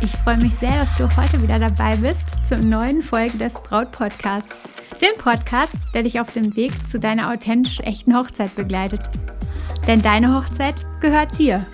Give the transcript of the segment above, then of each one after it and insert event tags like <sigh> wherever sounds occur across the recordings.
ich freue mich sehr, dass du heute wieder dabei bist zur neuen Folge des Braut Podcasts. Dem Podcast, der dich auf dem Weg zu deiner authentisch echten Hochzeit begleitet. Denn deine Hochzeit gehört dir.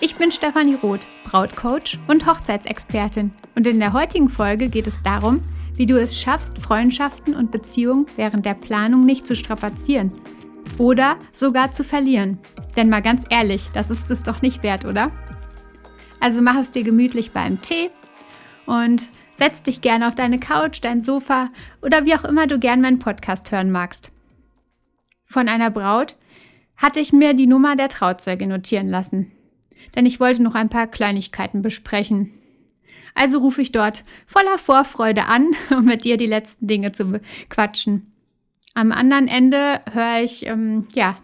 Ich bin Stefanie Roth, Brautcoach und Hochzeitsexpertin. Und in der heutigen Folge geht es darum, wie du es schaffst, Freundschaften und Beziehungen während der Planung nicht zu strapazieren oder sogar zu verlieren. Denn mal ganz ehrlich, das ist es doch nicht wert, oder? Also mach es dir gemütlich beim Tee und setz dich gerne auf deine Couch, dein Sofa oder wie auch immer du gern meinen Podcast hören magst. Von einer Braut hatte ich mir die Nummer der Trauzeuge notieren lassen, denn ich wollte noch ein paar Kleinigkeiten besprechen. Also rufe ich dort voller Vorfreude an, <laughs> um mit dir die letzten Dinge zu quatschen. Am anderen Ende höre ich, ähm, ja,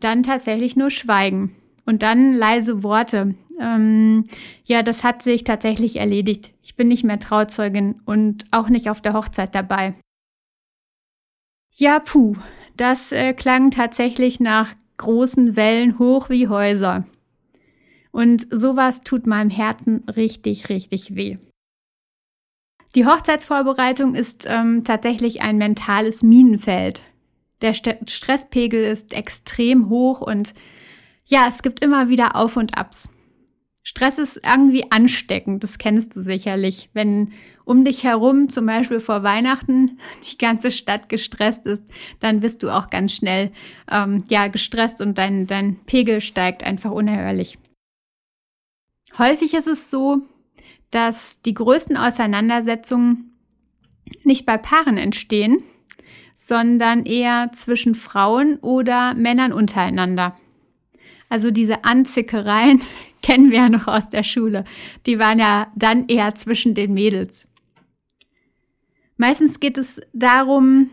dann tatsächlich nur Schweigen und dann leise Worte. Ähm, ja, das hat sich tatsächlich erledigt. Ich bin nicht mehr Trauzeugin und auch nicht auf der Hochzeit dabei. Ja, puh, das äh, klang tatsächlich nach großen Wellen hoch wie Häuser. Und sowas tut meinem Herzen richtig, richtig weh. Die Hochzeitsvorbereitung ist ähm, tatsächlich ein mentales Minenfeld. Der St Stresspegel ist extrem hoch und ja, es gibt immer wieder Auf und Abs. Stress ist irgendwie ansteckend, das kennst du sicherlich. Wenn um dich herum, zum Beispiel vor Weihnachten, <laughs> die ganze Stadt gestresst ist, dann bist du auch ganz schnell ähm, ja gestresst und dein, dein Pegel steigt einfach unerhörlich. Häufig ist es so, dass die größten Auseinandersetzungen nicht bei Paaren entstehen, sondern eher zwischen Frauen oder Männern untereinander. Also diese Anzickereien <laughs> kennen wir ja noch aus der Schule. Die waren ja dann eher zwischen den Mädels. Meistens geht es darum,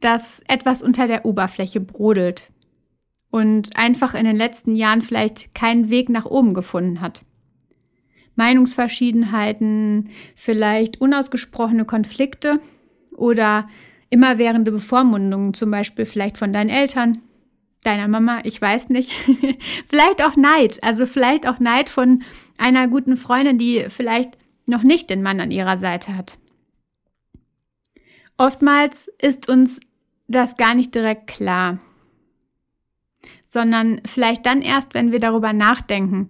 dass etwas unter der Oberfläche brodelt und einfach in den letzten Jahren vielleicht keinen Weg nach oben gefunden hat. Meinungsverschiedenheiten, vielleicht unausgesprochene Konflikte oder immerwährende Bevormundungen, zum Beispiel vielleicht von deinen Eltern, deiner Mama, ich weiß nicht. <laughs> vielleicht auch Neid, also vielleicht auch Neid von einer guten Freundin, die vielleicht noch nicht den Mann an ihrer Seite hat. Oftmals ist uns das gar nicht direkt klar, sondern vielleicht dann erst, wenn wir darüber nachdenken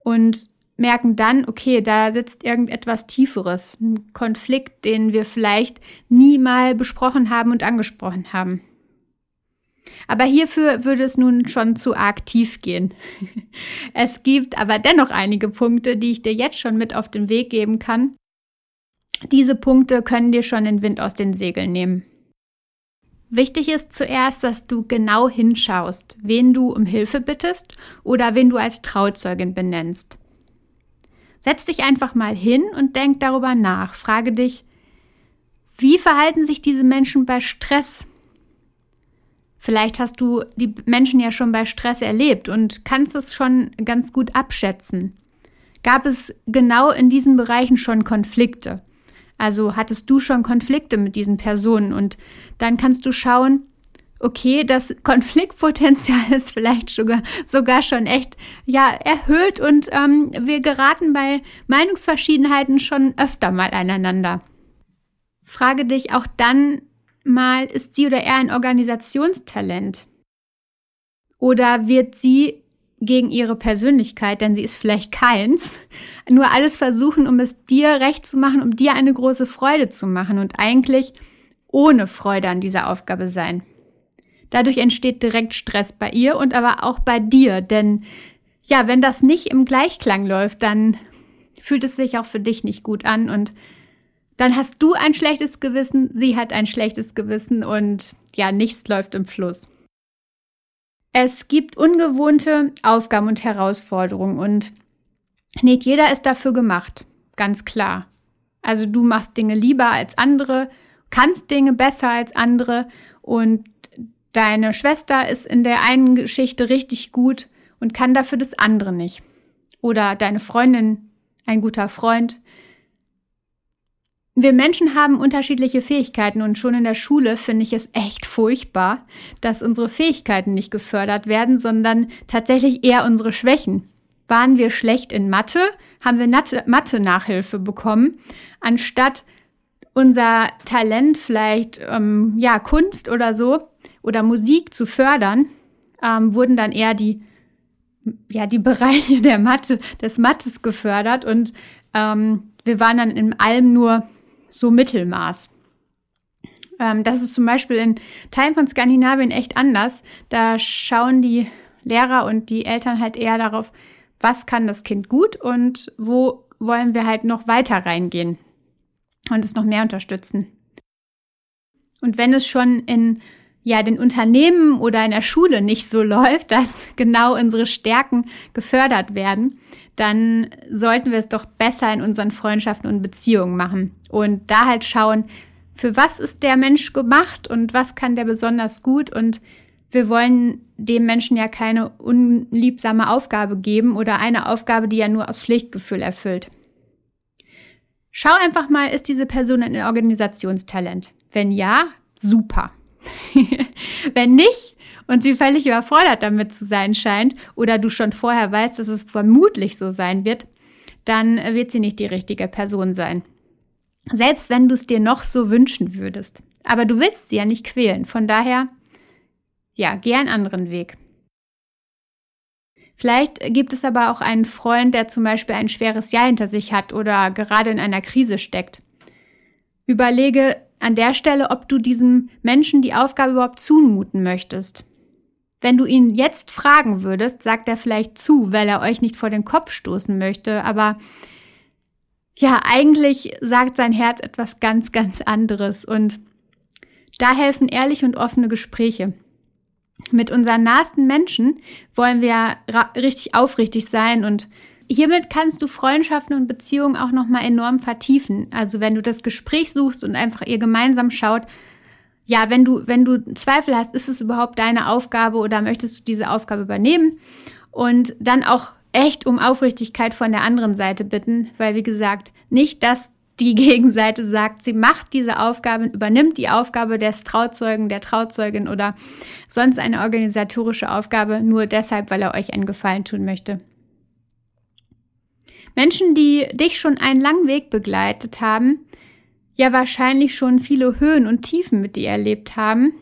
und merken dann, okay, da sitzt irgendetwas Tieferes, ein Konflikt, den wir vielleicht nie mal besprochen haben und angesprochen haben. Aber hierfür würde es nun schon zu arg tief gehen. <laughs> Es gibt aber dennoch einige Punkte, die ich dir jetzt schon mit auf den Weg geben kann. Diese Punkte können dir schon den Wind aus den Segeln nehmen. Wichtig ist zuerst, dass du genau hinschaust, wen du um Hilfe bittest oder wen du als Trauzeugin benennst. Setz dich einfach mal hin und denk darüber nach. Frage dich, wie verhalten sich diese Menschen bei Stress? Vielleicht hast du die Menschen ja schon bei Stress erlebt und kannst es schon ganz gut abschätzen. Gab es genau in diesen Bereichen schon Konflikte? Also hattest du schon Konflikte mit diesen Personen und dann kannst du schauen, okay, das <laughs> Konfliktpotenzial ist vielleicht sogar, sogar schon echt ja, erhöht und ähm, wir geraten bei Meinungsverschiedenheiten schon öfter mal aneinander. Frage dich auch dann mal, ist sie oder er ein Organisationstalent? Oder wird sie gegen ihre Persönlichkeit, denn sie ist vielleicht keins, <laughs> nur alles versuchen, um es dir recht zu machen, um dir eine große Freude zu machen und eigentlich ohne Freude an dieser Aufgabe sein. Dadurch entsteht direkt Stress bei ihr und aber auch bei dir, denn ja, wenn das nicht im Gleichklang läuft, dann fühlt es sich auch für dich nicht gut an und dann hast du ein schlechtes Gewissen, sie hat ein schlechtes Gewissen und ja, nichts läuft im Fluss. Es gibt ungewohnte Aufgaben und Herausforderungen und nicht jeder ist dafür gemacht, ganz klar. Also du machst Dinge lieber als andere, kannst Dinge besser als andere und deine Schwester ist in der einen Geschichte richtig gut und kann dafür das andere nicht. Oder deine Freundin, ein guter Freund. Wir Menschen haben unterschiedliche Fähigkeiten und schon in der Schule finde ich es echt furchtbar, dass unsere Fähigkeiten nicht gefördert werden, sondern tatsächlich eher unsere Schwächen. Waren wir schlecht in Mathe, haben wir Mathe-Nachhilfe bekommen, anstatt unser Talent vielleicht, ähm, ja, Kunst oder so oder Musik zu fördern, ähm, wurden dann eher die, ja, die Bereiche <laughs> der Mathe, des Mattes gefördert und ähm, wir waren dann in allem nur so Mittelmaß. Ähm, das ist zum Beispiel in Teilen von Skandinavien echt anders. Da schauen die Lehrer und die Eltern halt eher darauf, was kann das Kind gut und wo wollen wir halt noch weiter reingehen und es noch mehr unterstützen. Und wenn es schon in ja, den Unternehmen oder in der Schule nicht so <laughs> läuft, dass genau unsere Stärken gefördert werden, dann sollten wir es doch besser in unseren Freundschaften und Beziehungen machen und da halt schauen, für was ist der Mensch gemacht und was kann der besonders gut und wir wollen dem Menschen ja keine unliebsame Aufgabe geben oder eine Aufgabe, die er nur aus Pflichtgefühl erfüllt. Schau einfach mal, ist diese Person ein Organisationstalent? Wenn ja, super. <laughs> Wenn nicht und sie völlig überfordert damit zu sein scheint oder du schon vorher weißt, dass es vermutlich so sein wird, dann wird sie nicht die richtige Person sein. Selbst wenn du es dir noch so wünschen würdest. Aber du willst sie ja nicht quälen. Von daher, ja, geh einen anderen Weg. Vielleicht gibt es aber auch einen Freund, der zum Beispiel ein schweres Jahr hinter sich hat oder gerade in einer Krise steckt. Überlege, an der Stelle, ob du diesem Menschen die Aufgabe überhaupt zumuten möchtest. Wenn du ihn jetzt fragen würdest, sagt er vielleicht zu, weil er euch nicht vor den Kopf stoßen möchte, aber ja, eigentlich sagt sein Herz etwas ganz, ganz anderes und da helfen ehrliche und offene Gespräche. Mit unseren nahesten Menschen wollen wir richtig aufrichtig sein und hiermit kannst du Freundschaften und Beziehungen auch nochmal enorm vertiefen. Also wenn du das Gespräch suchst und einfach ihr gemeinsam schaut, ja, wenn du, wenn du Zweifel hast, ist es überhaupt deine Aufgabe oder möchtest du diese Aufgabe übernehmen? Und dann auch echt um Aufrichtigkeit von der anderen Seite bitten, weil wie gesagt, nicht, dass die <laughs> Gegenseite sagt, sie macht diese Aufgabe, übernimmt die Aufgabe des Trauzeugen, der Trauzeugin oder sonst eine organisatorische Aufgabe, nur deshalb, weil er euch einen Gefallen tun möchte. Menschen, die dich schon einen langen Weg begleitet haben, ja wahrscheinlich schon viele Höhen und Tiefen mit dir erlebt haben,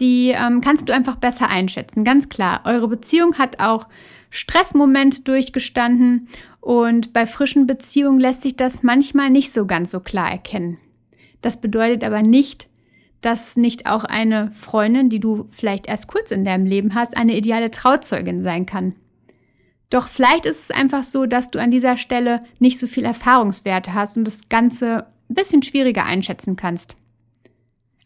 die ähm, kannst du einfach besser einschätzen. Ganz klar, eure Beziehung hat auch Stressmomente durchgestanden und bei frischen Beziehungen lässt sich das manchmal nicht so ganz so klar erkennen. Das bedeutet aber nicht, dass nicht auch eine Freundin, die du vielleicht erst kurz in deinem Leben hast, eine ideale Trauzeugin sein kann. Doch vielleicht ist es einfach so, dass du an dieser Stelle nicht so viel Erfahrungswerte hast und das Ganze ein bisschen schwieriger einschätzen kannst.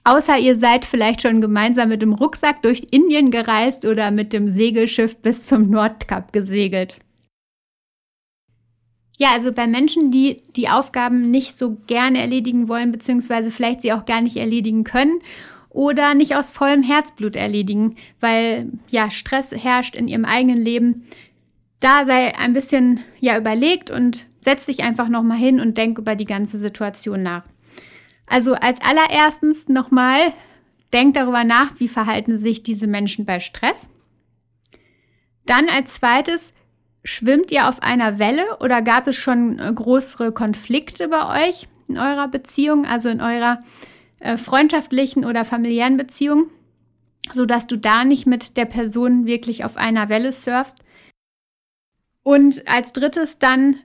Außer ihr seid vielleicht schon gemeinsam mit dem Rucksack durch Indien gereist oder mit dem Segelschiff bis zum Nordkap gesegelt. Ja, also bei Menschen, die die Aufgaben nicht so gerne erledigen wollen, beziehungsweise vielleicht sie auch gar nicht erledigen können oder nicht aus vollem Herzblut erledigen, weil ja Stress herrscht in ihrem eigenen Leben, da sei ein bisschen ja überlegt und setz dich einfach noch mal hin und denk über die ganze Situation nach. Also als allererstens nochmal, denk darüber nach, wie verhalten sich diese Menschen bei Stress. Dann als zweites, schwimmt ihr auf einer Welle oder gab es schon äh, größere Konflikte bei euch in eurer Beziehung, also in eurer äh, freundschaftlichen oder familiären Beziehung, sodass du da nicht mit der Person wirklich auf einer Welle surfst? Und als drittes dann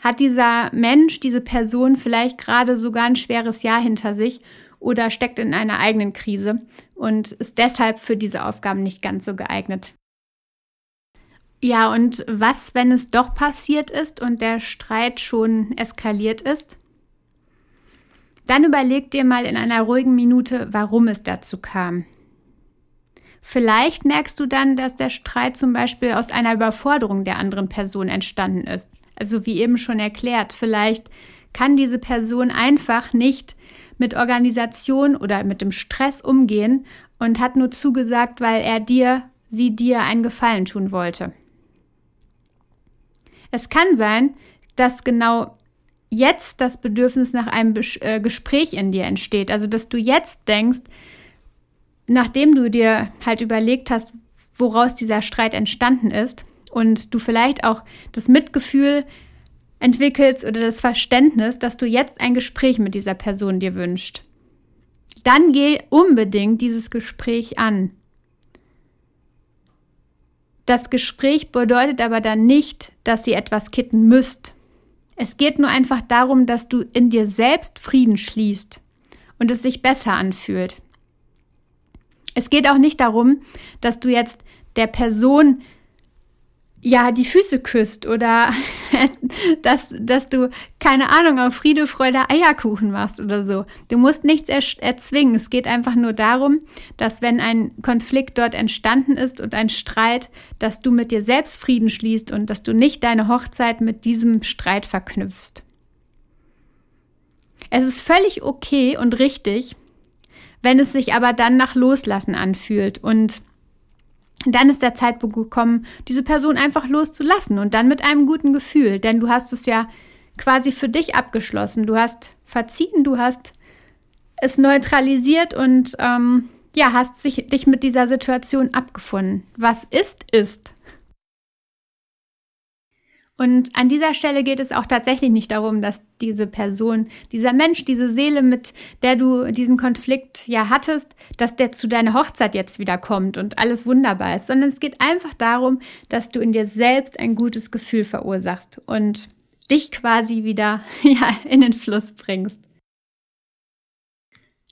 hat dieser Mensch, diese Person vielleicht gerade sogar ein schweres Jahr hinter sich oder steckt in einer eigenen Krise und ist deshalb für diese Aufgaben nicht ganz so geeignet. Ja, und was, wenn es doch passiert ist und der Streit schon eskaliert ist? Dann überleg dir mal in einer ruhigen Minute, warum es dazu kam. Vielleicht merkst du dann, dass der Streit zum Beispiel aus einer Überforderung der anderen Person entstanden ist. Also wie eben schon erklärt, vielleicht kann diese Person einfach nicht mit Organisation oder mit dem Stress umgehen und hat nur zugesagt, weil er dir, sie dir einen Gefallen tun wollte. Es kann sein, dass genau jetzt das Bedürfnis nach einem äh, Gespräch in dir entsteht. Also, dass du jetzt denkst, nachdem du dir halt überlegt hast, woraus dieser Streit entstanden ist und du vielleicht auch das Mitgefühl entwickelst oder das Verständnis, dass du jetzt ein Gespräch mit dieser Person dir wünscht. Dann geh unbedingt dieses Gespräch an. Das Gespräch bedeutet aber dann nicht, dass ihr etwas kitten müsst. Es geht nur einfach darum, dass du in dir selbst Frieden schließt und es sich besser anfühlt. Es geht auch nicht darum, dass du jetzt der Person ja, die Füße küsst oder <laughs> dass, dass du, keine Ahnung, auf Friede, Freude, Eierkuchen machst oder so. Du musst nichts er erzwingen. Es geht einfach nur darum, dass wenn ein Konflikt dort entstanden ist und ein Streit, dass du mit dir selbst Frieden schließt und dass du nicht deine Hochzeit mit diesem Streit verknüpfst. Es ist völlig okay und richtig, wenn es sich aber dann nach Loslassen anfühlt und dann ist der Zeitpunkt gekommen, diese Person einfach loszulassen und dann mit einem guten Gefühl, denn du hast es ja quasi für dich abgeschlossen. Du hast verziehen, du hast es neutralisiert und ähm, ja, hast sich, dich mit dieser Situation abgefunden. Was ist, ist. Und an dieser Stelle geht es auch tatsächlich nicht darum, dass diese Person, dieser Mensch, diese Seele, mit der du diesen Konflikt ja hattest, dass der zu deiner Hochzeit jetzt wieder kommt und alles wunderbar ist, sondern es geht einfach darum, dass du in dir selbst ein gutes Gefühl verursachst und dich quasi wieder <laughs> ja, in den Fluss bringst.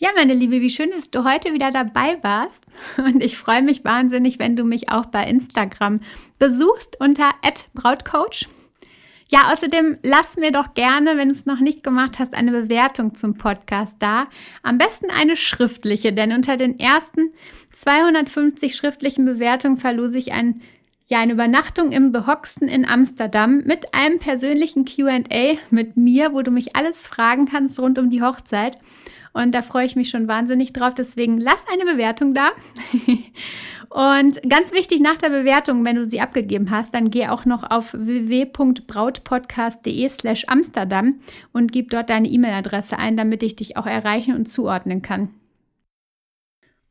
Ja, meine Liebe, wie schön, dass du heute wieder dabei warst. Und ich freue mich wahnsinnig, wenn du mich auch bei Instagram besuchst unter @brautcoach. Ja, außerdem lass mir doch gerne, wenn du es noch nicht gemacht hast, eine Bewertung zum Podcast da. Am besten eine schriftliche, denn unter den ersten 250 schriftlichen Bewertungen verlose ich ein, ja, eine Übernachtung im The Hoxton in Amsterdam mit einem persönlichen QA mit mir, wo du mich alles fragen kannst rund um die Hochzeit. Und da freue ich mich schon wahnsinnig drauf. Deswegen lass eine Bewertung da. <laughs> Und ganz wichtig nach der Bewertung, wenn du sie abgegeben hast, dann geh auch noch auf www.brautpodcast.de slash Amsterdam und gib dort deine E-Mail-Adresse ein, damit ich dich auch erreichen und zuordnen kann.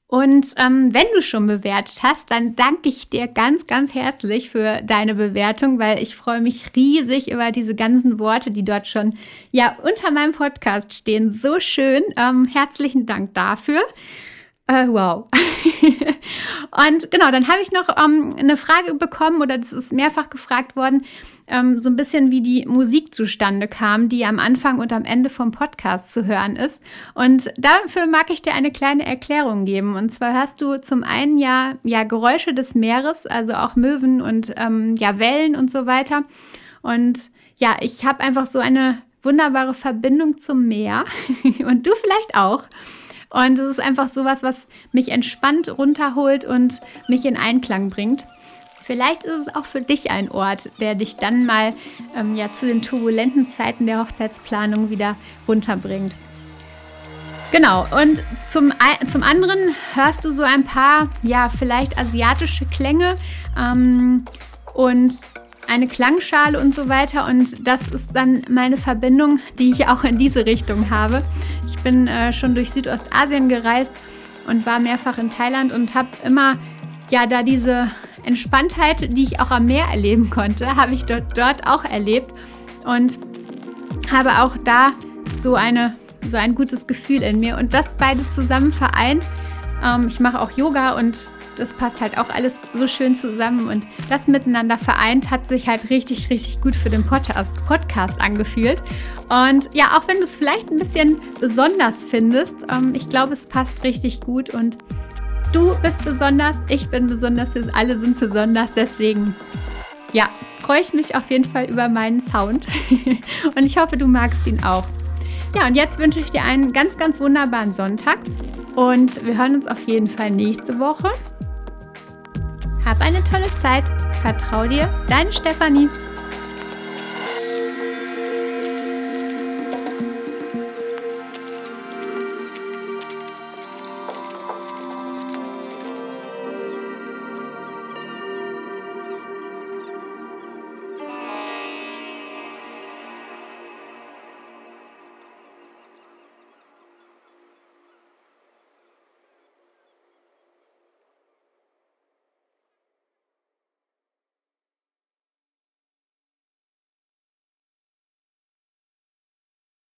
Und ähm, wenn du schon bewertet hast, dann danke ich dir ganz, ganz herzlich für deine Bewertung, weil ich freue mich riesig über diese ganzen Worte, die dort schon ja unter meinem Podcast stehen. So schön. Ähm, herzlichen Dank dafür. Äh, wow. <laughs> und genau, dann habe ich noch ähm, eine Frage bekommen oder das ist mehrfach gefragt worden, ähm, so ein bisschen wie die Musik zustande kam, die am Anfang und am Ende vom Podcast zu hören ist. Und dafür mag ich dir eine kleine Erklärung geben. Und zwar hast du zum einen ja, ja Geräusche des Meeres, also auch Möwen und ähm, ja Wellen und so weiter. Und ja, ich habe einfach so eine wunderbare Verbindung zum Meer <laughs> und du vielleicht auch. Und es ist einfach sowas, was mich entspannt runterholt und mich in Einklang bringt. Vielleicht ist es auch für dich ein Ort, der dich dann mal ähm, ja, zu den turbulenten Zeiten der Hochzeitsplanung wieder runterbringt. Genau, und zum, zum anderen hörst du so ein paar, ja, vielleicht asiatische Klänge ähm, und eine Klangschale und so weiter. Und das ist dann meine Verbindung, die ich auch in diese Richtung habe. Ich bin äh, schon durch Südostasien gereist und war mehrfach in Thailand und habe immer ja da diese Entspanntheit, die ich auch am Meer erleben konnte, habe ich dort, dort auch erlebt und habe auch da so eine so ein gutes Gefühl in mir und das beides zusammen vereint. Ähm, ich mache auch Yoga und das passt halt auch alles so schön zusammen und das miteinander vereint hat sich halt richtig, richtig gut für den Podcast, angefühlt. Und ja, auch wenn du es vielleicht ein bisschen besonders findest, ähm, ich glaube, es passt richtig gut und du bist besonders, ich bin besonders, wir alle sind besonders, deswegen ja, freue ich mich auf jeden Fall über meinen Sound <laughs> und ich hoffe, du magst ihn auch. Ja, und jetzt wünsche ich dir einen ganz, ganz wunderbaren Sonntag und wir hören uns auf jeden Fall nächste Woche. Hab eine tolle Zeit. Vertrau dir, deine Stefanie.